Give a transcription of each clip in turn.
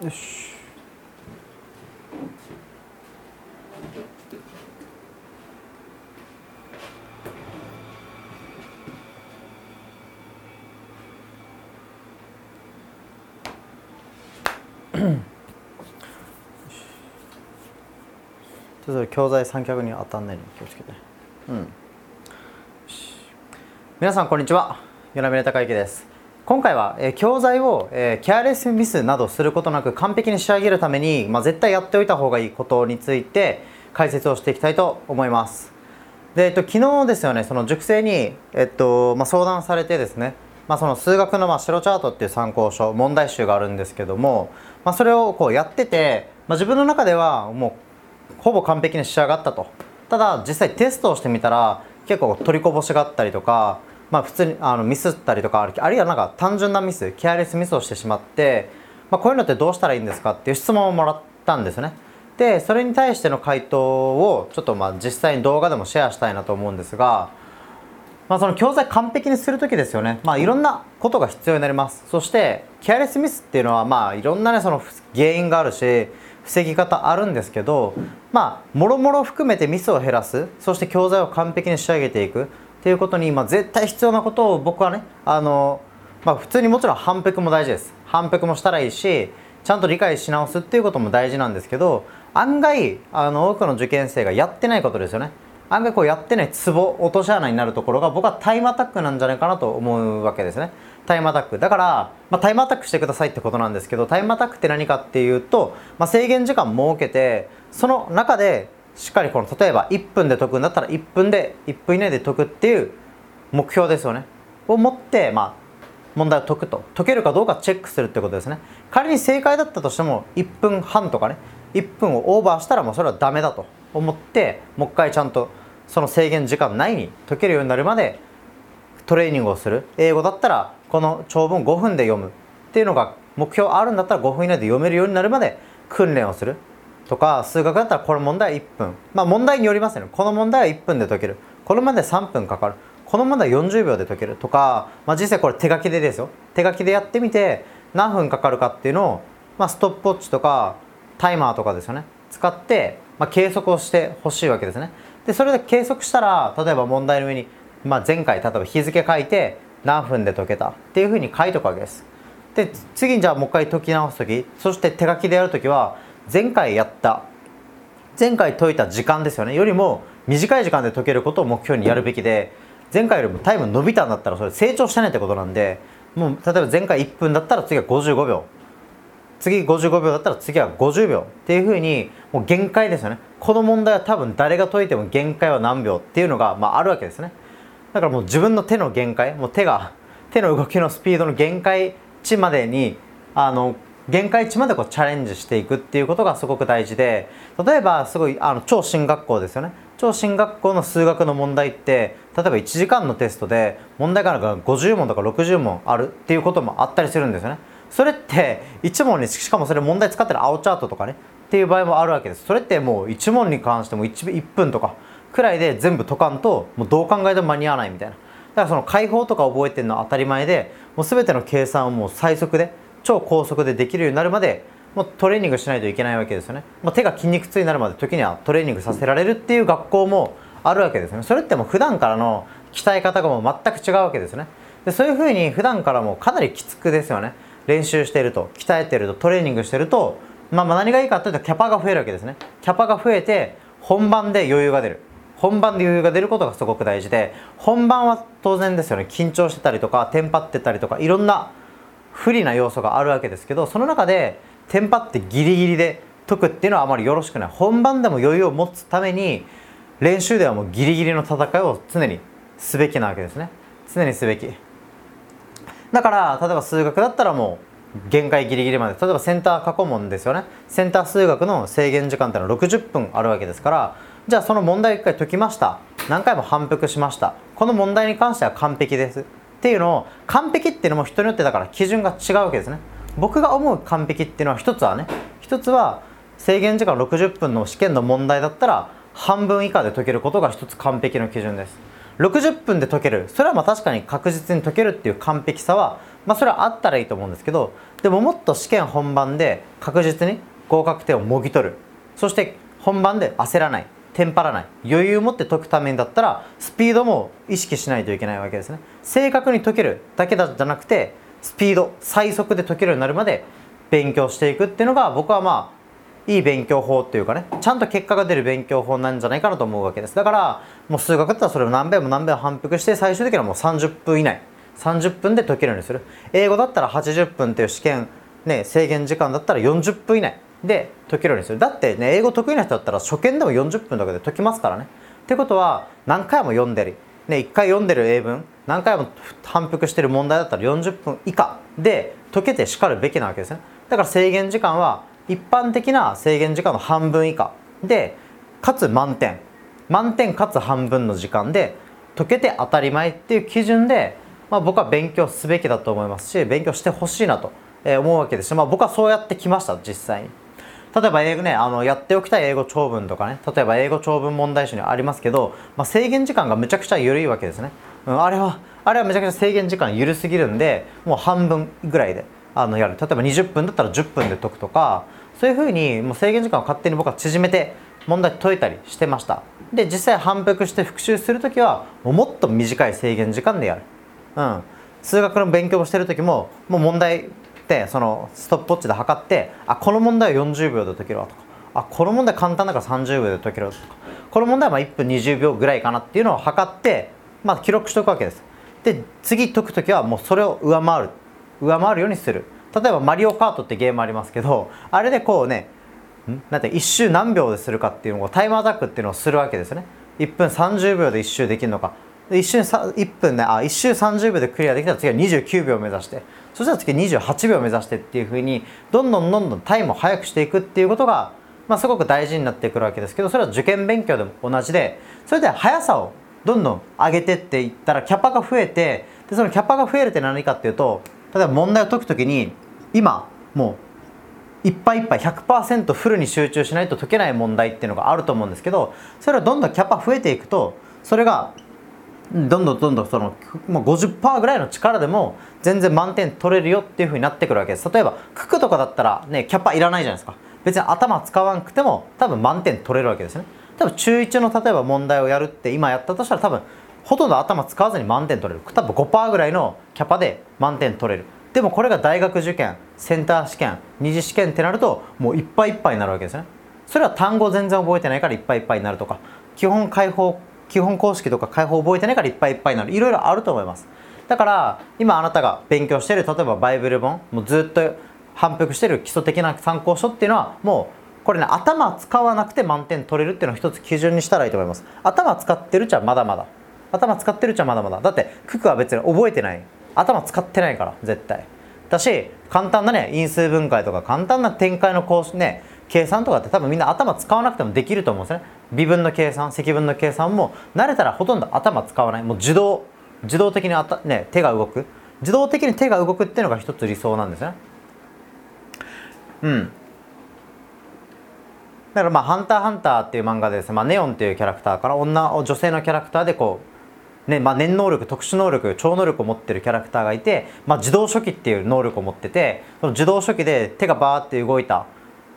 よし。それぞれ教材三脚に当たんないように気をつけて。うん。皆さんこんにちは。与那嶺孝之です。今回は、え、教材を、え、ケアレスミスなどすることなく完璧に仕上げるために、まあ、絶対やっておいた方がいいことについて解説をしていきたいと思います。で、えっと、昨日ですよねその塾生に、えっとまあ、相談されてですねまあ、その数学のまあ白チャートっていう参考書問題集があるんですけども、まあ、それをこうやってて、まあ、自分の中ではもうほぼ完璧に仕上がったと。ただ実際テストをしてみたら結構取りこぼしがあったりとか、まあ、普通にあのミスったりとかあるいはなんか単純なミスケアレスミスをしてしまって、まあ、こういうのってどうしたらいいんですかっていう質問をもらったんですね。でそれに対しての回答をちょっとまあ実際に動画でもシェアしたいなと思うんですがまあ、その教材完璧にする時ですよね、まあ、いろんなことが必要になります。そしてケアレスミスっていうのはまあいろんなねその原因があるし防ぎ方あるんですけどまあもろもろ含めてミスを減らす。そして教材を完璧に仕上げていく。っていうことに、まあ、絶対必要なことを僕はねあの、まあ、普通にもちろん反復も大事です。反復もしたらいいしちゃんと理解し直すっていうことも大事なんですけど案外あの多くの受験生がやってないことですよね。案外こうやってないツボ落とし穴になるところが僕はタイムアタックなんじゃないかなと思うわけですね。タイムアタック。だから、まあ、タイムアタックしてくださいってことなんですけどタイムアタックって何かっていうと、まあ、制限時間設けてその中でしっかりこの例えば1分で解くんだったら1分で1分以内で解くっていう目標ですよね。を持ってまあ問題を解くと。解けるかどうかチェックするってことですね。仮に正解だったとしても1分半とかね1分をオーバーしたらもうそれはダメだと思ってもう一回ちゃんとその制限時間内に解けるようになるまでトレーニングをする。英語だったらこの長文5分で読むっていうのが目標あるんだったら5分以内で読めるようになるまで訓練をする。とか数学だったらこの問題は1分。まあ問題によりますよね。この問題は1分で解ける。この問題3分かかる。この問題は40秒で解ける。とか、まあ、実際これ手書きでですよ。手書きでやってみて何分かかるかっていうのを、まあ、ストップウォッチとかタイマーとかですよね。使って、まあ、計測をしてほしいわけですね。でそれで計測したら例えば問題の上に、まあ、前回例えば日付書いて何分で解けたっていうふうに書いとくわけです。で次にじゃあもう一回解き直す時そして手書きでやる時は前回やった前回解いた時間ですよね。よりも短い時間で解けることを目標にやるべきで前回よりもタイム伸びたんだったらそれ成長してないってことなんでもう例えば前回1分だったら次は55秒。次55秒だったら次は50秒。っていうふうにもう限界ですよね。この問題は多分誰が解いても限界は何秒っていうのが、まあ、あるわけですね。だからもう自分の手の限界もう手が手の動きのスピードの限界値までにあの限界値までこうチャレンジしていくっていうことがすごく大事で例えばすごいあの超進学校ですよね。超進学校の数学の問題って例えば1時間のテストで問題が50問とか60問あるっていうこともあったりするんですよね。それって1問にしかもそれ問題使ってる青チャートとかねっていう場合もあるわけです。それってもう1問に関しても 1, 1分とかくらいで全部解かんともうどう考えても間に合わないみたいな。だからその解放とか覚えてるのは当たり前でもう全ての計算をもう最速で超高速でできるようになるまでもうトレーニングしないといけないわけですよね。もう手が筋肉痛になるまで時にはトレーニングさせられるっていう学校もあるわけですね。それってもう普段からの鍛え方がもう全く違うわけですね。でそういうふうに普段からもかなりきつくですよね。練習してると鍛えてるとトレーニングしてると、まあ、何がいいかというとキャパが増えるわけですね。キャパが増えて本番で余裕が出る。本番で余裕が出ることがすごく大事で本番は当然ですよね。緊張してたりとかテンパってたりとかいろんな不利な要素があるわけですけどその中でテンパってギリギリで解くっていうのはあまりよろしくない。本番でも余裕を持つために練習ではもうギリギリの戦いを常にすべきなわけですね。常にすべき。だから例えば数学だったらもう限界ギリギリまで。例えばセンター過去問ですよね。センター数学の制限時間っていうのは60分あるわけですからじゃあその問題を1回解きました。何回も反復しました。この問題に関しては完璧です。っていうのを完璧っていうのも人によってだから基準が違うわけですね。僕が思う完璧っていうのは一つはね一つは制限時間60分の試験の問題だったら半分以下で解けることが一つ完璧の基準です。60分で解ける。それはまあ確かに確実に解けるっていう完璧さは、まあ、それはあったらいいと思うんですけどでももっと試験本番で確実に合格点をもぎ取る。そして本番で焦らない。テンパらない。余裕を持って解くためにだったらスピードも意識しないといけないわけですね。正確に解けるだけじゃなくてスピード最速で解けるようになるまで勉強していくっていうのが僕はまあいい勉強法っていうかね。ちゃんと結果が出る勉強法なんじゃないかなと思うわけです。だからもう数学だったらそれを何倍も何倍も反復して最終的にはもう30分以内。30分で解けるようにする。英語だったら80分っていう試験、ね、制限時間だったら40分以内。で解けるようにする。だってね英語得意な人だったら初見でも40分とかで解きますからね。ってことは何回も読んでる、ね、1回読んでる英文。何回も反復してる問題だったら40分以下で解けてしかるべきなわけですね。だから制限時間は一般的な制限時間の半分以下でかつ満点。満点かつ半分の時間で解けて当たり前っていう基準で、まあ、僕は勉強すべきだと思いますし勉強してほしいなと思うわけです。し、まあ、僕はそうやってきました実際に。例えば英語ねあのやっておきたい英語長文とかね例えば英語長文問題集にありますけど、まあ、制限時間がむちゃくちゃ緩いわけですね、うん、あれはあれはめちゃくちゃ制限時間緩すぎるんでもう半分ぐらいであのやる。例えば20分だったら10分で解くとかそういうふうにもう制限時間を勝手に僕は縮めて問題解いたりしてました。で実際反復して復習する時はもっと短い制限時間でやる、うん、数学の勉強をしてる時ももう問題ってそのストップウォッチで測ってあこの問題は40秒で解けるわとかあこの問題簡単だから30秒で解けるわとかこの問題はま1分20秒ぐらいかなっていうのを測って、まあ、記録しておくわけです。で次解く時はもうそれを上回る上回るようにする。例えばマリオカートってゲームありますけどあれでこうねなんて1周何秒でするかっていうのをタイムアタックっていうのをするわけですね。1分30秒で1周できるのか。一瞬1分ねあ1周30秒でクリアできたら次は29秒を目指して。そしたら次28秒を目指してっていうふうにどんどんどんどんタイムを速くしていくっていうことが、まあ、すごく大事になってくるわけですけどそれは受験勉強でも同じでそれで速さをどんどん上げてっていったらキャパが増えてでそのキャパが増えるって何かっていうと例えば問題を解くときに今もういっぱいいっぱい100%フルに集中しないと解けない問題っていうのがあると思うんですけどそれはどんどんキャパ増えていくとそれがどんどんどんどんそのもう50%ぐらいの力でも全然満点取れるよっていうふうになってくるわけです。例えば九九とかだったらねキャパいらないじゃないですか。別に頭使わなくても多分満点取れるわけですね。多分中1の例えば問題をやるって今やったとしたら多分ほとんど頭使わずに満点取れる。多分5%ぐらいのキャパで満点取れる。でもこれが大学受験センター試験二次試験ってなるともういっぱいいっぱいになるわけですね。それは単語全然覚えてないからいっぱいいっぱいになるとか基本解放基本公式とか解放覚えてないからいっぱいいっぱいになる。いろいろあると思います。だから今あなたが勉強してる例えばバイブル本もうずっと反復してる基礎的な参考書っていうのはもうこれね頭使わなくて満点取れるっていうのを一つ基準にしたらいいと思います。頭使ってるじゃまだまだ。頭使ってるじゃまだまだ。だって九九は別に覚えてない頭使ってないから絶対。だし簡単なね因数分解とか簡単な展開の公式ね計算とかって多分みんな頭使わなくてもできると思うんですね。微分の計算積分の計算も慣れたらほとんど頭使わない。もう自動自動的にあた、ね、手が動く。自動的に手が動くっていうのが一つ理想なんですね。うん。だからまあ「ハンターハンター」っていう漫画でですね、まあ、ネオンっていうキャラクターから女女性のキャラクターでこうねまあ、念能力特殊能力超能力を持ってるキャラクターがいて、まあ、自動書記っていう能力を持っててその自動書記で手がバーって動いた。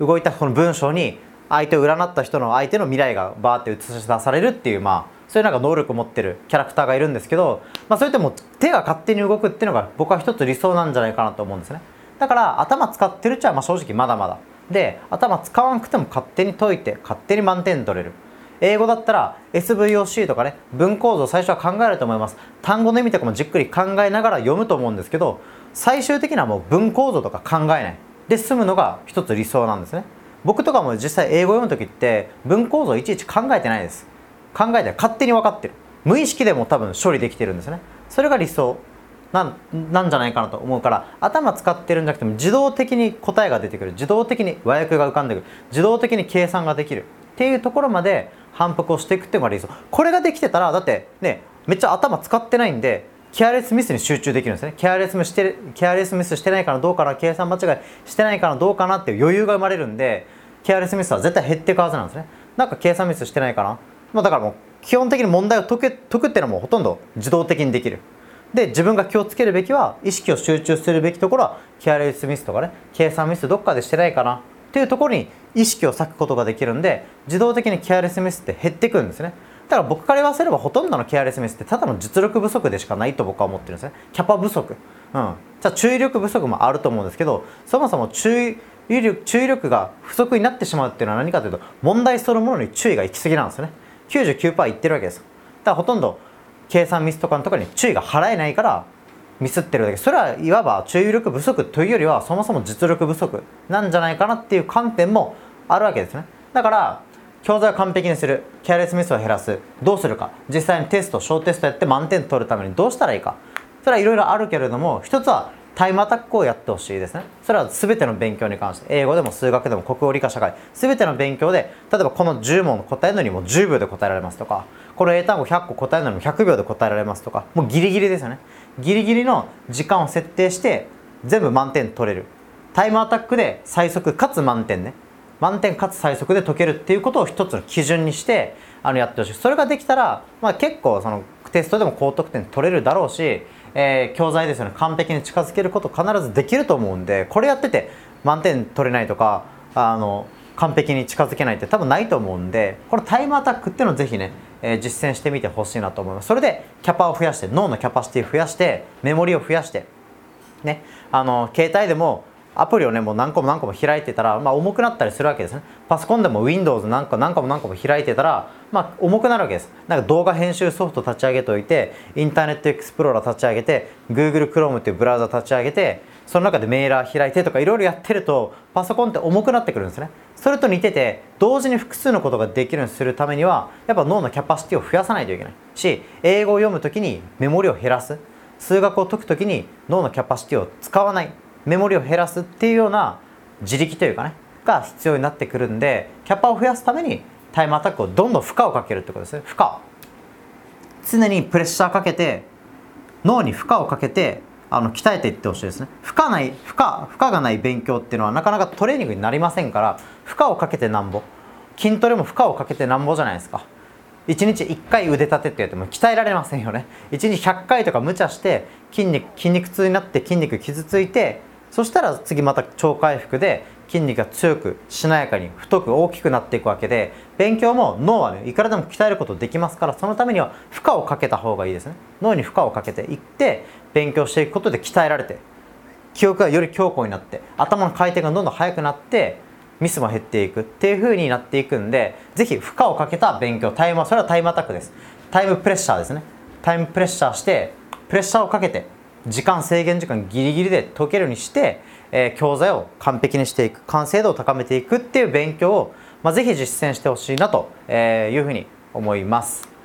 動いたこの文章に相手を占った人の相手の未来がバーって映し出されるっていうまあそういうなんか能力を持ってるキャラクターがいるんですけど、まあ、それっても手が勝手に動くっていうのが僕は一つ理想なんじゃないかなと思うんですね。だから頭使ってるっちゃまあ正直まだまだ。で頭使わなくても勝手に解いて勝手に満点取れる。英語だったら SVOC とかね文構造最初は考えると思います。単語の意味とかもじっくり考えながら読むと思うんですけど最終的にはもう文構造とか考えない。で済むのが一つ理想なんですね。僕とかも実際英語読む時って文構造いちいち考えてないです。考えて勝手に分かってる。無意識でも多分処理できてるんですね。それが理想なんなんじゃないかなと思うから頭使ってるんじゃなくても自動的に答えが出てくる。自動的に和訳が浮かんでくる。自動的に計算ができる。っていうところまで反復をしていくっていうのが理想。これができてたらだってねめっちゃ頭使ってないんでケアレスミスに集中できるんですね。ケアレスミスしてケアレスミスしてないかなどうかな計算間違いしてないかなどうかなっていう余裕が生まれるんでケアレスミスは絶対減っていくはずなんですね。なんか計算ミスしてないかな、まあ、だからもう基本的に問題を解け解くっていうのはもうほとんど自動的にできる。で自分が気をつけるべきは意識を集中するべきところはケアレスミスとかね計算ミスどっかでしてないかなっていうところに意識を割くことができるんで自動的にケアレスミスって減ってくんですね。だから僕から言わせればほとんどのケアレスミスってただの実力不足でしかないと僕は思ってるんですね。キャパ不足、うん、じゃあ注意力不足もあると思うんですけどそもそも注意力注意力が不足になってしまうっていうのは何かというと問題そのものに注意が行き過ぎなんですよね99%いってるわけですだからほとんど計算ミスとかのところに注意が払えないからミスってるだけ。それはいわば注意力不足というよりはそもそも実力不足なんじゃないかなっていう観点もあるわけですね。だから教材を完璧にする。ケアレスミスを減らす。どうするか。実際にテスト小テストやって満点取るためにどうしたらいいか。それはいろいろあるけれども一つはタイムアタックをやってほしいですね。それは全ての勉強に関して。英語でも数学でも国語理科社会。全ての勉強で例えばこの10問答えるのにも10秒で答えられますとか。この英単語100個答えるのにも100秒で答えられますとか。もうギリギリですよね。ギリギリの時間を設定して全部満点取れる。タイムアタックで最速かつ満点ね。満点かつ最速で解けるっていうことを一つの基準にしてあのやってほしい。それができたら、まあ、結構そのテストでも高得点取れるだろうし、えー、教材ですよね。完璧に近づけること必ずできると思うんでこれやってて満点取れないとかあの完璧に近づけないって多分ないと思うんでこのタイムアタックっていうのをぜひね、えー、実践してみてほしいなと思います。それでキャパを増やして脳のキャパシティ増やしてメモリを増やしてね。あの携帯でもアプリをねもう何個も何個も開いてたら、まあ、重くなったりするわけですね。パソコンでも Windows 何個何個も何個も開いてたら、まあ、重くなるわけです。なんか動画編集ソフト立ち上げておいてインターネットエクスプローラー立ち上げて Google Chrome っていうブラウザ立ち上げてその中でメーラー開いてとかいろいろやってるとパソコンって重くなってくるんですね。それと似てて同時に複数のことができるようにするためにはやっぱ脳のキャパシティを増やさないといけない。し英語を読む時にメモリを減らす。数学を解く時に脳のキャパシティを使わない。メモリを減らすっていうような自力というかねが必要になってくるんでキャパを増やすためにタイムアタックをどんどん負荷をかけるってことですね負荷。常にプレッシャーかけて脳に負荷をかけてあの鍛えていってほしいですね。負荷ない負荷負荷がない勉強っていうのはなかなかトレーニングになりませんから負荷をかけてなんぼ。筋トレも負荷をかけてなんぼじゃないですか。1日1回腕立てってやっても鍛えられませんよね。1日100回とか無茶して筋肉筋肉痛になって筋肉傷ついてそしたら次また超回復で筋肉が強くしなやかに太く大きくなっていくわけで勉強も脳はねいくらでも鍛えることできますからそのためには負荷をかけた方がいいですね。脳に負荷をかけていって勉強していくことで鍛えられて記憶がより強固になって頭の回転がどんどん速くなってミスも減っていくっていう風になっていくんでぜひ負荷をかけた勉強タイムそれはタイムアタックです。タイムプレッシャーですね。タイムプレッシャーしてプレッシャーをかけて時間制限時間ギリギリで解けるようにして、えー、教材を完璧にしていく完成度を高めていくっていう勉強を、まあ、ぜひ実践してほしいなというふうに思います。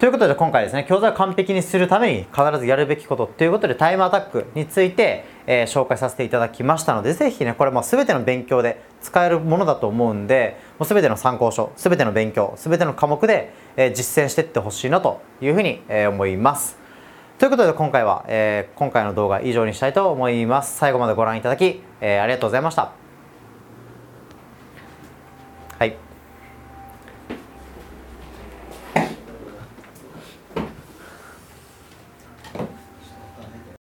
ということで今回ですね教材を完璧にするために必ずやるべきことっていうことでタイムアタックについて、えー、紹介させていただきましたのでぜひねこれも全ての勉強で使えるものだと思うんでもう全ての参考書全ての勉強全ての科目で、えー、実践していってほしいなというふうに、えー、思います。ということで今回は、えー、今回の動画以上にしたいと思います。最後までご覧いただき、えー、ありがとうございました。